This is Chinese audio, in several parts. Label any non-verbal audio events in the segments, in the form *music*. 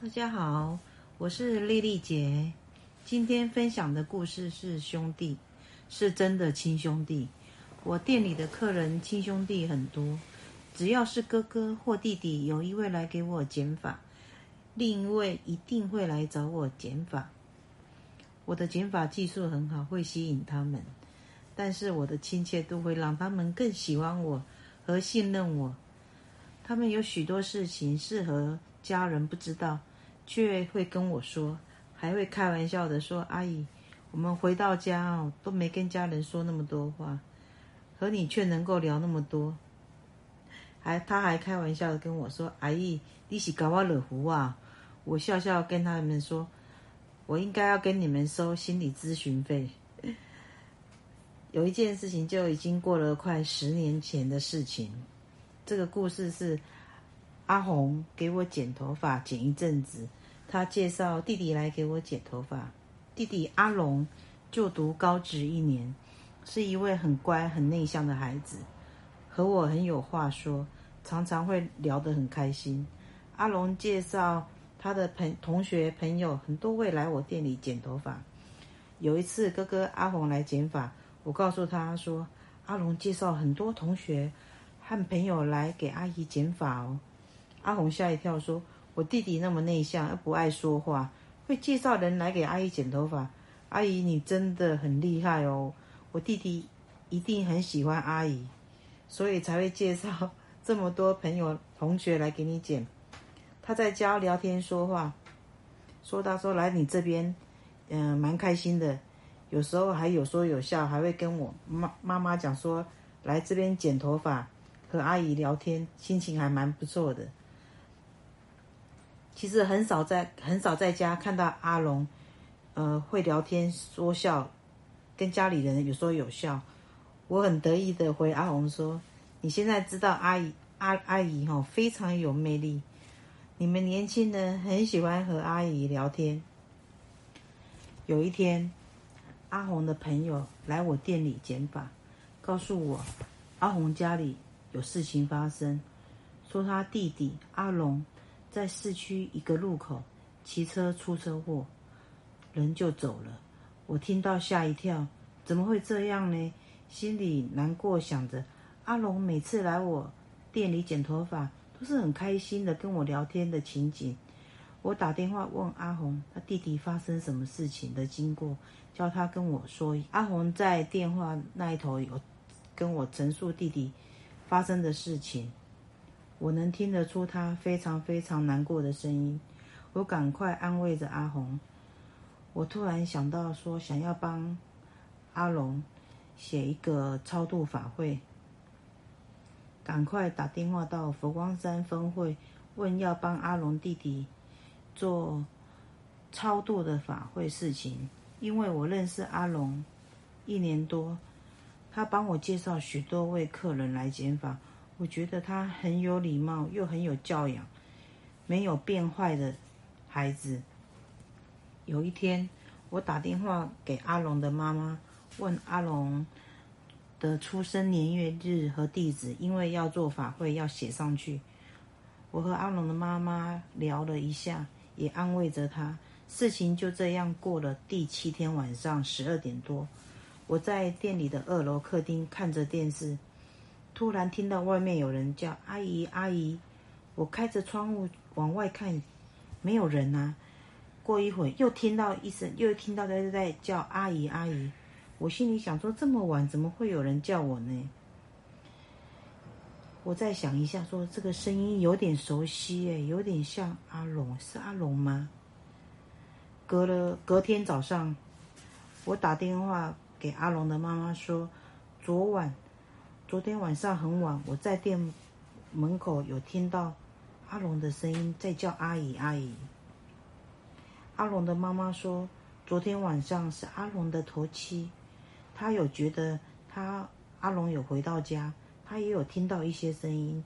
大家好，我是丽丽姐。今天分享的故事是兄弟，是真的亲兄弟。我店里的客人亲兄弟很多，只要是哥哥或弟弟，有一位来给我剪发，另一位一定会来找我剪发。我的剪发技术很好，会吸引他们，但是我的亲切度会让他们更喜欢我和信任我。他们有许多事情适合家人不知道，却会跟我说，还会开玩笑的说：“阿姨，我们回到家哦，都没跟家人说那么多话，和你却能够聊那么多。”还他还开玩笑的跟我说：“阿姨，你是搞我惹胡啊？”我笑笑跟他们说：“我应该要跟你们收心理咨询费。” *laughs* 有一件事情就已经过了快十年前的事情，这个故事是。阿红给我剪头发，剪一阵子，他介绍弟弟来给我剪头发。弟弟阿龙就读高职一年，是一位很乖、很内向的孩子，和我很有话说，常常会聊得很开心。阿龙介绍他的朋同学朋友很多会来我店里剪头发。有一次哥哥阿红来剪发，我告诉他说，阿龙介绍很多同学和朋友来给阿姨剪发哦。阿红吓一跳，说：“我弟弟那么内向，又不爱说话，会介绍人来给阿姨剪头发。阿姨，你真的很厉害哦！我弟弟一定很喜欢阿姨，所以才会介绍 *laughs* 这么多朋友同学来给你剪。他在家聊天说话，说到说来你这边，嗯、蛮开心的。有时候还有说有笑，还会跟我妈妈妈讲说，来这边剪头发，和阿姨聊天，心情还蛮不错的。”其实很少在很少在家看到阿龙，呃，会聊天说笑，跟家里人有说有笑。我很得意的回阿红说：“你现在知道阿姨阿阿姨哈非常有魅力，你们年轻人很喜欢和阿姨聊天。”有一天，阿红的朋友来我店里剪发，告诉我阿红家里有事情发生，说他弟弟阿龙。在市区一个路口，骑车出车祸，人就走了。我听到吓一跳，怎么会这样呢？心里难过，想着阿龙每次来我店里剪头发，都是很开心的跟我聊天的情景。我打电话问阿红，他弟弟发生什么事情的经过，叫他跟我说。阿红在电话那一头有跟我陈述弟弟发生的事情。我能听得出他非常非常难过的声音，我赶快安慰着阿红。我突然想到说，想要帮阿龙写一个超度法会，赶快打电话到佛光山分会，问要帮阿龙弟弟做超度的法会事情。因为我认识阿龙一年多，他帮我介绍许多位客人来剪发。我觉得他很有礼貌，又很有教养，没有变坏的孩子。有一天，我打电话给阿龙的妈妈，问阿龙的出生年月日和地址，因为要做法会要写上去。我和阿龙的妈妈聊了一下，也安慰着他。事情就这样过了。第七天晚上十二点多，我在店里的二楼客厅看着电视。突然听到外面有人叫“阿姨，阿姨”，我开着窗户往外看，没有人啊。过一会又听到一声，又听到在在叫“阿姨，阿姨”。我心里想说：这么晚怎么会有人叫我呢？我再想一下，说这个声音有点熟悉，诶，有点像阿龙，是阿龙吗？隔了隔天早上，我打电话给阿龙的妈妈说，昨晚。昨天晚上很晚，我在店门口有听到阿龙的声音在叫阿姨阿姨。阿龙的妈妈说，昨天晚上是阿龙的头七，他有觉得他阿龙有回到家，他也有听到一些声音。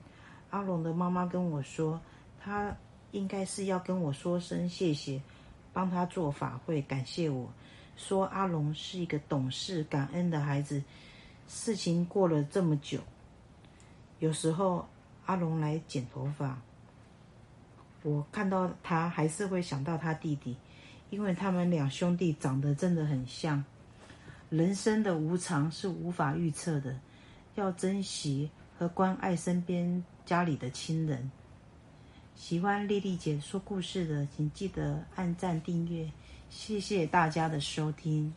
阿龙的妈妈跟我说，他应该是要跟我说声谢谢，帮他做法会，感谢我，说阿龙是一个懂事感恩的孩子。事情过了这么久，有时候阿龙来剪头发，我看到他还是会想到他弟弟，因为他们两兄弟长得真的很像。人生的无常是无法预测的，要珍惜和关爱身边家里的亲人。喜欢丽丽姐说故事的，请记得按赞订阅，谢谢大家的收听。